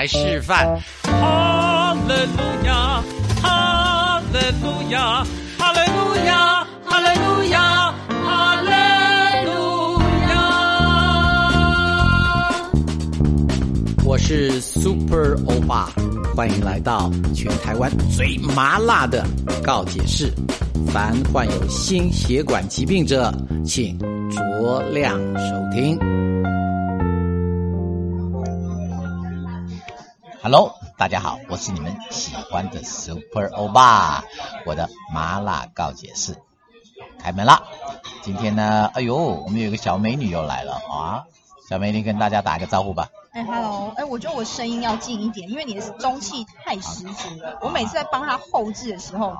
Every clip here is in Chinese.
来示范。哈利路亚，哈利路亚，哈利路亚，哈利路亚，哈利路亚。我是 Super 欧巴，欢迎来到全台湾最麻辣的告解室。凡患有心血管疾病者，请酌量收听。Hello，大家好，我是你们喜欢的 Super 欧巴，我的麻辣告解室开门啦。今天呢，哎呦，我们有一个小美女又来了啊！小美女跟大家打个招呼吧。哎，Hello，哎，我觉得我声音要近一点，因为你的中气太十足了。我每次在帮他后置的时候，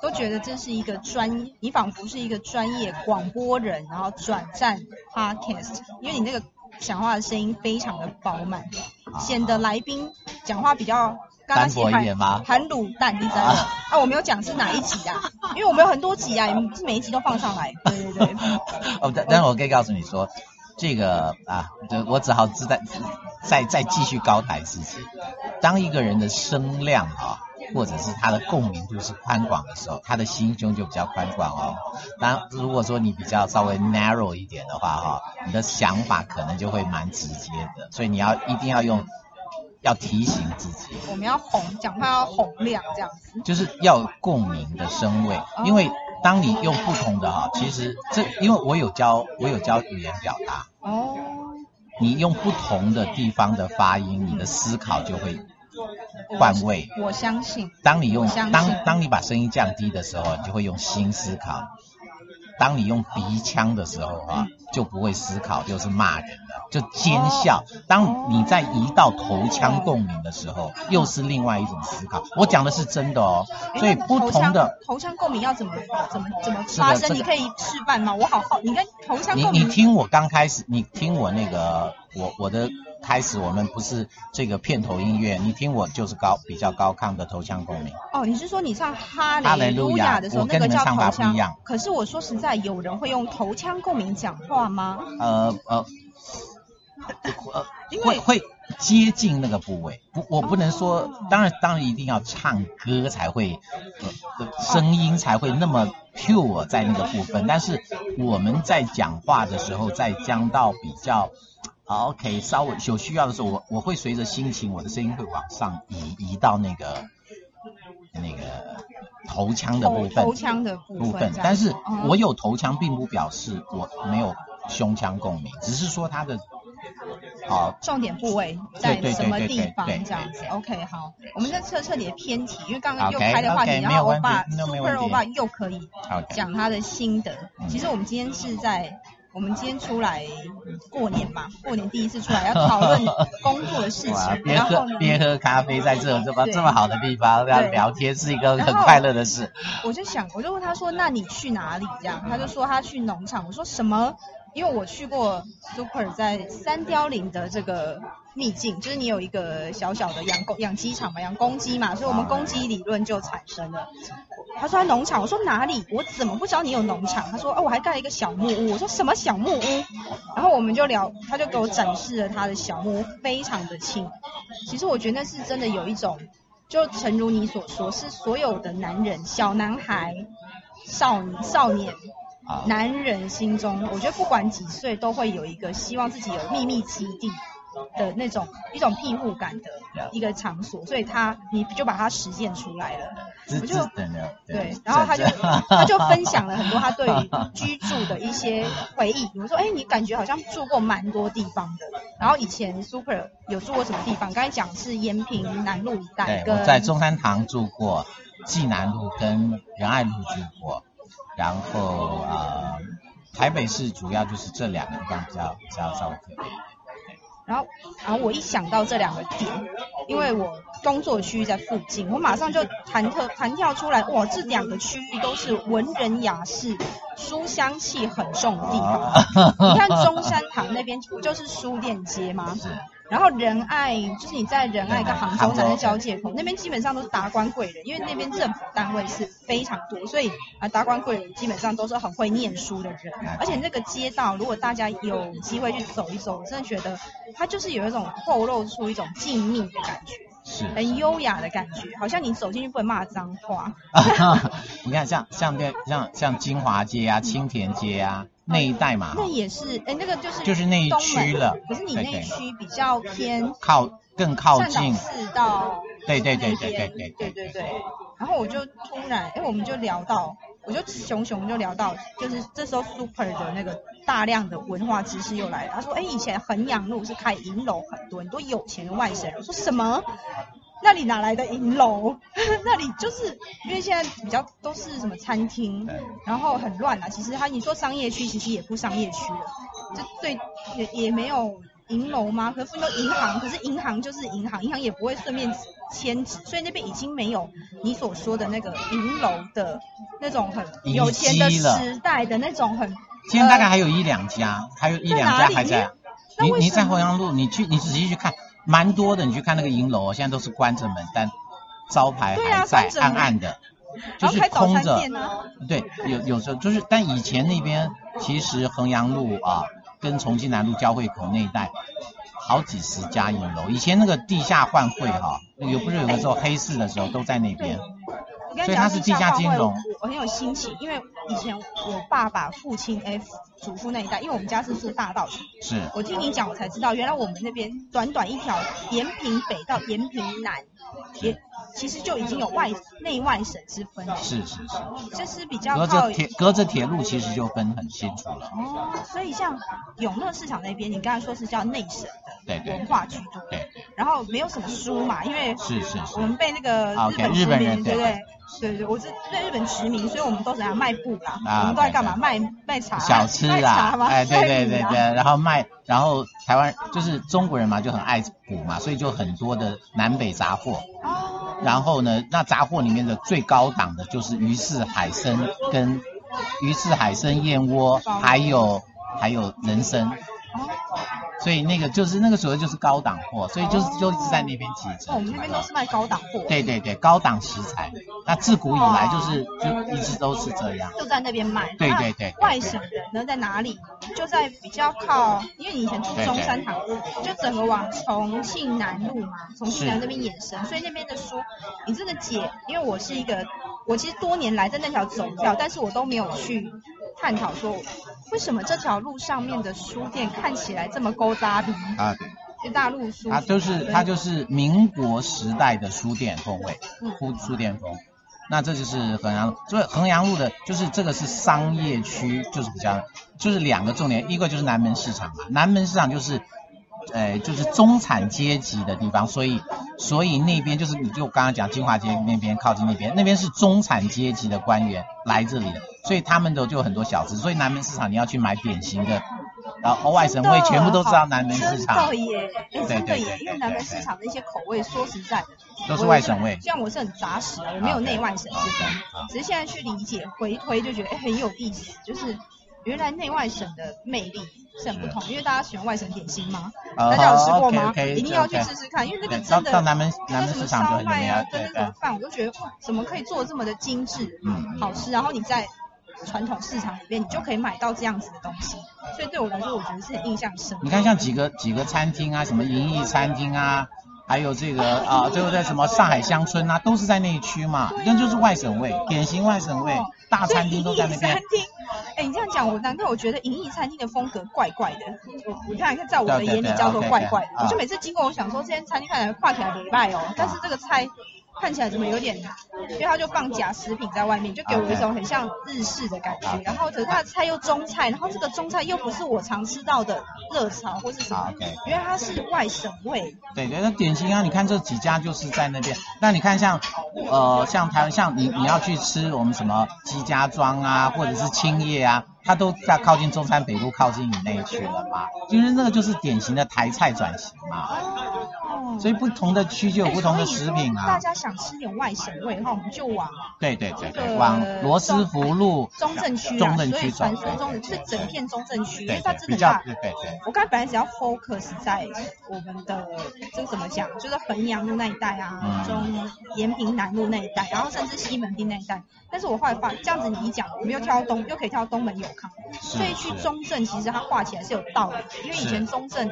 都觉得这是一个专，你仿佛是一个专业广播人，然后转战 Podcast，因为你那个讲话的声音非常的饱满，显得来宾讲话比较单薄一点吗？含卤蛋，你知道吗？啊，我没有讲是哪一集啊，因为我们有很多集啊，是每一集都放上来。对对对。哦，但但是我可以告诉你说。这个啊，就我只好自带，再再继续高抬自己。当一个人的声量啊，或者是他的共鸣度是宽广的时候，他的心胸就比较宽广哦。当如果说你比较稍微 narrow 一点的话哈，你的想法可能就会蛮直接的。所以你要一定要用，要提醒自己，我们要洪讲话要洪亮这样子，就是要有共鸣的声位，因为。当你用不同的哈，其实这因为我有教我有教语言表达哦，你用不同的地方的发音，你的思考就会换位。我相信。当你用当当你把声音降低的时候，你就会用心思考。当你用鼻腔的时候啊，就不会思考，就是骂人的，就奸笑。当你在移到头腔共鸣的时候，又是另外一种思考。我讲的是真的哦，所以不同的头腔共鸣要怎么怎么怎么发生？你可以示范吗？我好好，你跟头腔共鸣。你你听我刚开始，你听我那个我我的。开始，我们不是这个片头音乐，你听我就是高比较高亢的头腔共鸣。哦，你是说你唱哈雷路亚的时候那个叫头腔？可是我说实在，有人会用头腔共鸣讲话吗？呃呃，呃，会会接近那个部位。不，我不能说，当然当然一定要唱歌才会，声音才会那么 pure 在那个部分。但是我们在讲话的时候，在将到比较。好，OK，稍微有需要的时候，我我会随着心情，我的声音会往上移，移到那个那个头腔的部分。头腔的部分。但是我有头腔，并不表示我没有胸腔共鸣，只是说它的好重点部位在什么地方这样子。OK，好，我们在彻彻底的偏题，因为刚刚又开的话题，然后 Super 欧巴又可以讲他的心得。其实我们今天是在。我们今天出来过年嘛，过年第一次出来要讨论工作的事情，边喝边喝咖啡，在这这么这么好的地方要聊天是一个很快乐的事。我就想，我就问他说：“那你去哪里？”这样，他就说他去农场。我说什么？因为我去过 Super 在三凋岭的这个秘境，就是你有一个小小的养公养鸡场嘛，养公鸡嘛，所以我们公鸡理论就产生了。他说他农场，我说哪里？我怎么不知道你有农场？他说哦，我还盖了一个小木屋。我说什么小木屋？然后我们就聊，他就给我展示了他的小木屋，非常的轻。其实我觉得那是真的有一种，就诚如你所说，是所有的男人、小男孩、少女少年。男人心中，我觉得不管几岁，都会有一个希望自己有秘密基地的那种一种庇护感的一个场所，所以他你就把它实现出来了。我就对，然后他就他就分享了很多他对于居住的一些回忆，比如说，哎，你感觉好像住过蛮多地方的，然后以前 Super 有住过什么地方？刚才讲是延平南路一带，我在中山堂住过，济南路跟仁爱路住过。然后呃，台北市主要就是这两个地方比较比较稍微特别。然后然后我一想到这两个点，因为我工作区域在附近，我马上就弹特弹跳出来，哇，这两个区域都是文人雅士、书香气很重的地方。你看中山堂那边不就是书店街吗？然后仁爱就是你在仁爱跟杭州杭州南的交界口那边基本上都是达官贵人，因为那边政府单位是非常多，所以啊达官贵人基本上都是很会念书的人，而且那个街道如果大家有机会去走一走，我真的觉得它就是有一种透露出一种静谧的感觉。是。很优雅的感觉，好像你走进去不能骂脏话。你看像像那像像金华街啊、青田街啊那一带嘛，那也是，哎，那个就是就是那一区了。可是你那一区比较偏靠更靠近四到对对对对对对对对对。然后我就突然，哎，我们就聊到，我就熊熊就聊到，就是这时候 Super 的那个大量的文化知识又来了。他说，哎，以前衡阳路是开银楼很多，很多有钱的外省人。我说什么？那里哪来的银楼？那里就是因为现在比较都是什么餐厅，然后很乱啊。其实它你说商业区，其实也不商业区了，就对也也没有银楼吗？可是说银行，可是银行就是银行，银行也不会顺便迁址，所以那边已经没有你所说的那个银楼的那种很有钱的时代的那种很。现在大概还有一两家，还有一两家还在。你你在衡阳路，你去你仔细去看。蛮多的，你去看那个银楼，现在都是关着门，但招牌还在，暗暗的，就是空着。对，有有时候就是，但以前那边其实衡阳路啊，跟重庆南路交汇口那一带，好几十家银楼。以前那个地下换汇哈，有不是有的时候黑市的时候都在那边。所以它是地下金融。我很有心情，因为以前我爸爸、父亲、F 祖父那一代，因为我们家是住大道城。是。我听你讲，我才知道，原来我们那边短短一条延平北到延平南，也其实就已经有外内外省之分了。是是是。这是比较隔着铁隔着铁路，其实就分很清楚了。哦，所以像永乐市场那边，你刚才说是叫内省的文化居多。对。然后没有什么书嘛，因为是是是，我们被那个日本殖民，对不对？对对，我是被日本殖民，所以我们都怎样卖布啦？我们都在干嘛？卖卖茶、小吃啊？哎，对对对对，然后卖，然后台湾就是中国人嘛，就很爱补嘛，所以就很多的南北杂货。哦。然后呢，那杂货里面的最高档的就是鱼翅、海参跟鱼翅、海参、燕窝，还有还有人参。所以那个就是那个时候就是高档货，所以就是就一直在那边集中。我们那边都是卖高档货。对对对，高档食材。那自古以来就是就一直都是这样。就在那边卖。对对对。外省人呢在哪里？就在比较靠，因为你以前住中山堂，就整个往重庆南路嘛，重庆南那边延伸，所以那边的书，你这个姐，因为我是一个，我其实多年来在那条走跳，但是我都没有去。探讨说，为什么这条路上面的书店看起来这么勾搭的啊？对，大陆书，它就是它就是民国时代的书店风味，书书店风。那这就是衡阳，所以衡阳路的，就是这个是商业区，就是比较，就是两个重点，一个就是南门市场嘛，南门市场就是。呃，就是中产阶级的地方，所以所以那边就是你就刚刚讲金华街那边靠近那边，那边是中产阶级的官员来这里的，所以他们都就很多小吃，所以南门市场你要去买典型的，然后外省味全部都知道南门市场。真的耶，真的耶，因为南门市场的一些口味，说实在的，都是外省味。虽然我是很杂食啊，我没有内外省之分，只是现在去理解回推就觉得哎很有意思，就是原来内外省的魅力。是很不同，因为大家喜欢外省点心吗？大家有吃过吗？一定要去试试看，因为那个真的，到南门南门市场烧麦啊，跟那个饭，我就觉得哇，怎么可以做这么的精致，嗯，好吃。然后你在传统市场里面，你就可以买到这样子的东西，所以对我来说，我觉得是很印象深。你看像几个几个餐厅啊，什么银翼餐厅啊，还有这个啊，最后在什么上海乡村啊，都是在那一区嘛，那就是外省味，典型外省味，大餐厅都在那边。哎，你这样讲，我难怪我觉得银翼餐厅的风格怪怪的。我你看，在我的眼里叫做怪怪的。我就每次经过，我想说，这间餐厅看起来画起来礼拜哦，但是这个菜看起来怎么有点，因为它就放假食品在外面，就给我一种很像日式的感觉。然后可是它的菜又中菜，然后这个中菜又不是我常吃到的热炒或是什么，因为它是外省味。对对，那典型啊，你看这几家就是在那边。那你看像呃像台湾像你你要去吃我们什么鸡家庄啊，或者是青叶啊。它都在靠近中山北路靠近以内去了嘛，就是那个就是典型的台菜转型嘛。哦所以不同的区就有哎不同的食品啊。大家想吃点外省味的话，我们就往对对对对，往罗斯福路中正区啊，中正所以区走传说中的就是整片中正区，因为它真的大。对对对。我刚才本来只要 focus 在我们的这个怎么讲，就是衡阳路那一带啊，嗯中延平南路那一带，然后甚至西门町那一带。但是我后来发，这样子你一讲，我们又跳到东，又可以跳到东门永康，所以去中正其实它画起来是有道理的，因为以前中正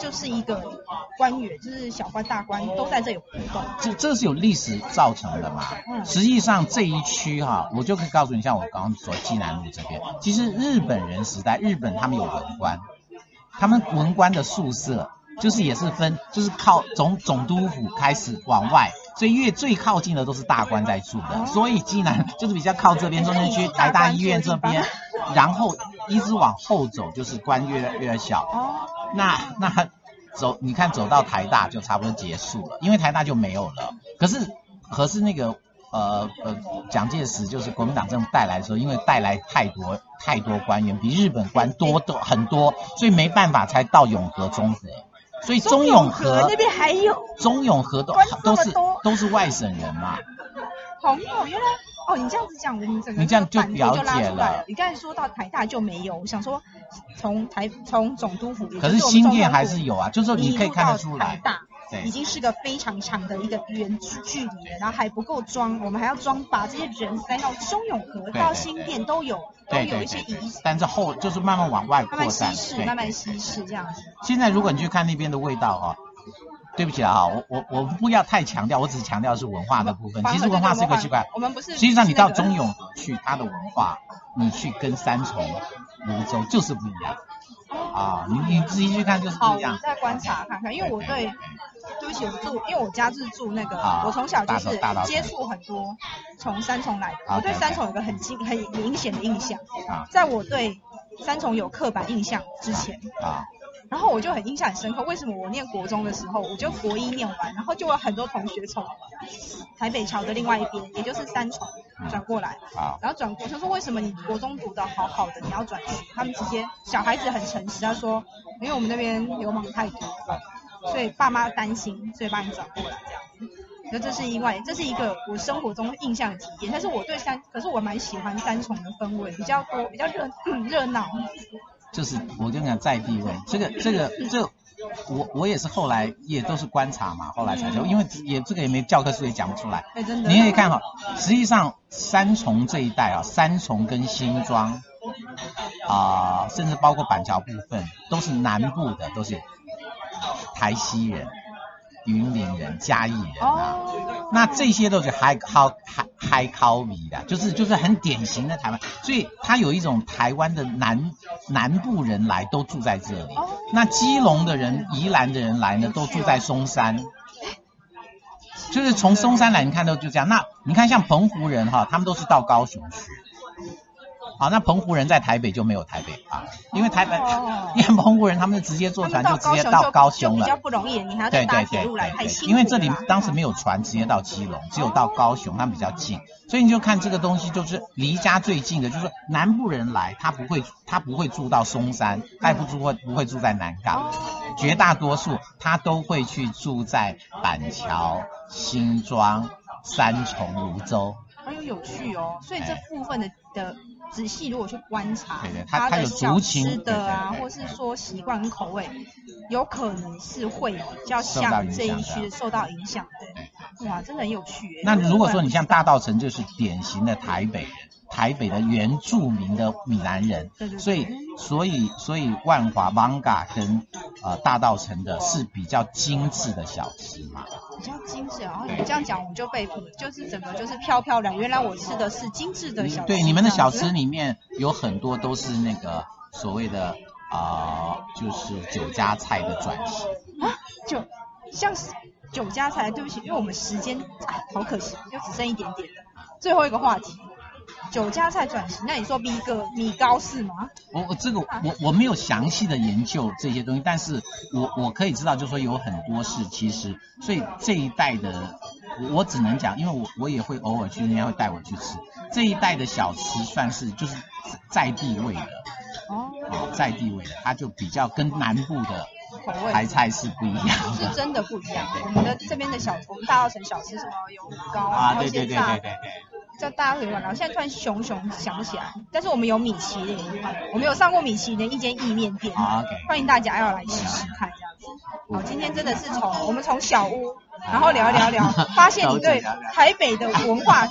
就是一个官员，就是小官大官都在这里活动。这这是有历史造成的嘛？嗯。实际上这一区哈、我就可以告诉你，像我刚刚说济南路这边，其实日本人时代，日本他们有文官，他们文官的宿舍就是也是分，就是靠总总督府开始往外，所以越最靠近的都是大官在住的，所以济南就是比较靠这边中山区台大医院这边，然后一直往后走就是官越来越小，哦，那那走，你看走到台大就差不多结束了，因为台大就没有了。可是可是那个呃呃蒋介石就是国民党政府带来的时候，因为带来太多太多官员，比日本官多多很多，所以没办法才到永和中和。所以中永和那边还有，中永和都都是都是外省人嘛，好妙，原来哦，你这样子讲，我们整个你这样就版图就拉出来了。你刚才说到台大就没有，我想说从台从总督府，也可就是新店还是有啊，就是说你可以看得出来，一路到台大已经是个非常长的一个远距离了，然后还不够装，我们还要装把这些人塞到中永和对到新店都有都对有一些对对仪式，但是后就是慢慢往外慢慢，稀释，慢慢稀释这样子。现在如果你去看那边的味道哈、对不起啊哈，我我我不要太强调，我只是强调是文化的部分。其实文化是一个奇怪，我们不是。实际上你到中永去，它的文化，你去跟三重、泸州就是不一样啊！你你仔细去看就是好，不一样我。再观察看看，因为我对，对不起，我住，因为我家是住那个，啊我从小就是接触很多从三重来的，啊我对三重有个很清很明显的印象，啊在我对三重有刻板印象之前，啊然后我就很印象很深刻。为什么我念国中的时候，我就国一念完，然后就有很多同学从台北桥的另外一边，也就是三重转过来，啊然后转过，他说为什么你国中读的好好的，你要转去？他们直接小孩子很诚实，他说因为我们那边流氓太多，所以爸妈担心，所以把你转过来这样子。那这是意外，这是一个我生活中印象的体验。但是我对三，可是我蛮喜欢三重的氛围，比较多，比较热热闹。就是我跟你讲在地位，这个这个这个我我也是后来也都是观察嘛，后来才知道，因为也这个也没教科书也讲不出来。哎，真的。你可以看哈，实际上三重这一带啊，三重跟新庄啊、甚至包括板桥部分，都是南部的，都是台西人、云林人、嘉义人啊。哦，那这些都是 high 高 high high 高米的，就是就是很典型的台湾，所以它有一种台湾的南南部人来都住在这里。哦那基隆的人、宜兰的人来呢，都住在松山。就是从松山来，你看到就这样。那你看像澎湖人哈，他们都是到高雄去。好，那澎湖人在台北就没有台北啊，因为台北，哦 因为澎湖人他们直接坐船就直接到高雄了就比。较不容易，你还对对对搭铁路来，对太辛苦对，因为这里当时没有船直接到基隆，只有到高雄，他们比较近，所以你就看这个东西就是离家最近的，就是南部人来，他不会他不会住到松山，他也不住会不会住在南港，绝大多数他都会去住在板桥、新庄、三重、泸州。很有有趣哦。所以这哎部分的的仔细如果去观察，对对它它有的小吃的啊，或是说习惯跟口味，有可能是会比较像这一区受到影响的。哇，真的很有趣欸。那如果说你像大道，道城，就是典型的台北人，台北的原住民的闽南人对对，所以所以所以万华 Manga 跟呃大道城的是比较精致的小吃嘛。比较精致，然后你这样讲，我们就被就是整个就是漂漂亮。原来我吃的是精致的小吃，对，你们的小吃里面有很多都是那个所谓的啊、呃就是酒家菜的转型啊。就像是酒家菜，对不起，因为我们时间啊好可惜，就只剩一点点了。最后一个话题，酒家菜转型，那你说逼哥米糕是吗？我我这个我我没有详细的研究这些东西，但是我我可以知道，就是说有很多是其实，所以这一代的我我只能讲，因为我我也会偶尔去，人家会带我去吃这一代的小吃，算是就是在地位的哦，哦，在地位的，它就比较跟南部的口味，台菜是不一样是。真的不一样。我们的这边的小，我们大稻城小吃什么有米糕啊，对对对对对。叫大家可以玩。然后现在突然熊熊想不起来，但是我们有米其林，我们有上过米其林的一间意面店。欢迎大家要来试试看这样子。好，今天真的是从我们从小屋，然后聊一聊聊，发现你对台北的文化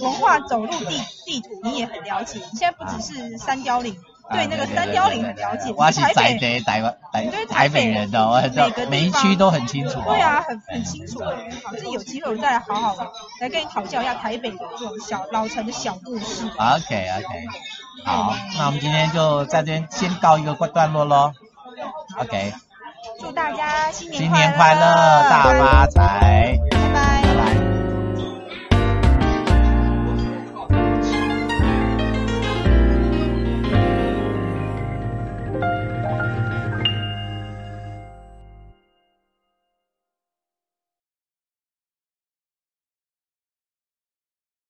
文化走路地地图你也很了解。你现在不只是三貂岭，对那个三貂岭很了解，我是台在北。地台湾台台北人的，我每个地方每一区都很清楚哦。对啊，很很清楚。好，这有机会我再来好好的来跟你讨教一下台北的这种小老城的小故事。OK OK，好，那我们今天就在这边先告一个段落喽。OK，祝大家新年新年快乐，大发财。